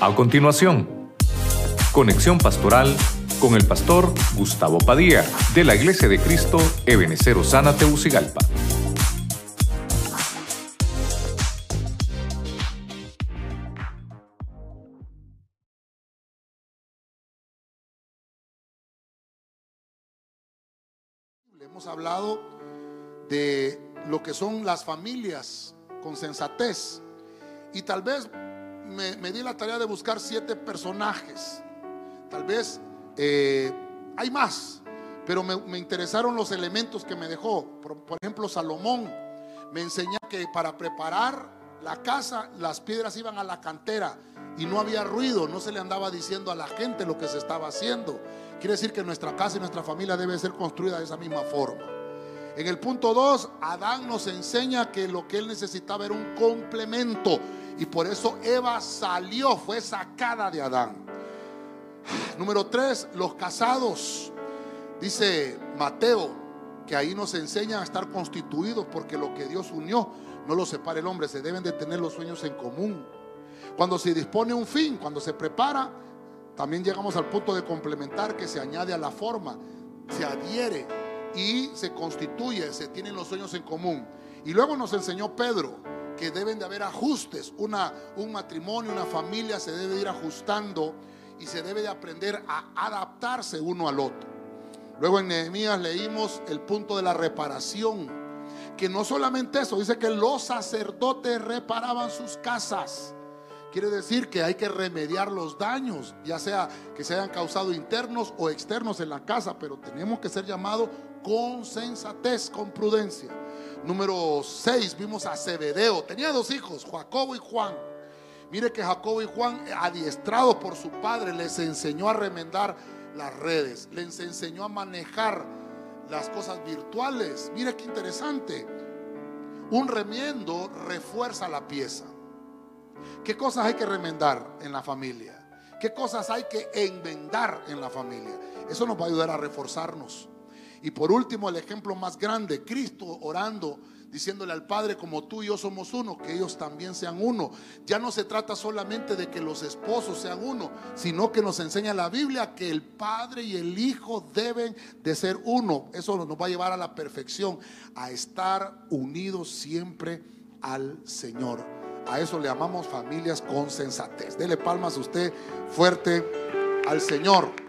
A continuación, conexión pastoral con el pastor Gustavo Padilla de la Iglesia de Cristo Ebenecer Osana Teucigalpa. Hemos hablado de lo que son las familias con sensatez y tal vez me, di la tarea de buscar siete personajes. Tal vez eh, hay más, pero me, interesaron los elementos que me dejó. Por, por ejemplo, Salomón me enseñó que para preparar la casa las piedras iban a la cantera y no había ruido, no se le andaba diciendo a la gente lo que se estaba haciendo. Quiere decir que nuestra casa y nuestra familia debe ser construida de esa misma forma. En el punto 2, Adán nos enseña que lo que él necesitaba era un complemento y por eso Eva salió, fue sacada de Adán. Número 3, los casados. Dice Mateo que ahí nos enseña a estar constituidos porque lo que Dios unió no lo separa el hombre, se deben de tener los sueños en común. Cuando se dispone un fin, cuando se prepara, también llegamos al punto de complementar que se añade a la forma, se adhiere y se constituye, se tienen los sueños en común. Y luego nos enseñó Pedro que deben de haber ajustes, una, un matrimonio, una familia se debe ir ajustando y se debe de aprender a adaptarse uno al otro. Luego en Nehemías leímos el punto de la reparación, que no solamente eso, dice que los sacerdotes reparaban sus casas. Quiere decir que hay que remediar los daños, ya sea que se hayan causado internos o externos en la casa, pero tenemos que ser llamados con sensatez, con prudencia. Número 6, vimos a Zebedeo. Tenía dos hijos, Jacobo y Juan. Mire que Jacobo y Juan, adiestrados por su padre, les enseñó a remendar las redes, les enseñó a manejar las cosas virtuales. Mire qué interesante. Un remiendo refuerza la pieza. ¿Qué cosas hay que remendar en la familia? ¿Qué cosas hay que enmendar en la familia? Eso nos va a ayudar a reforzarnos. Y por último, el ejemplo más grande, Cristo orando, diciéndole al Padre, como tú y yo somos uno, que ellos también sean uno. Ya no se trata solamente de que los esposos sean uno, sino que nos enseña la Biblia que el Padre y el Hijo deben de ser uno. Eso nos va a llevar a la perfección, a estar unidos siempre al Señor. A eso le llamamos familias con sensatez. Dele palmas a usted fuerte al Señor.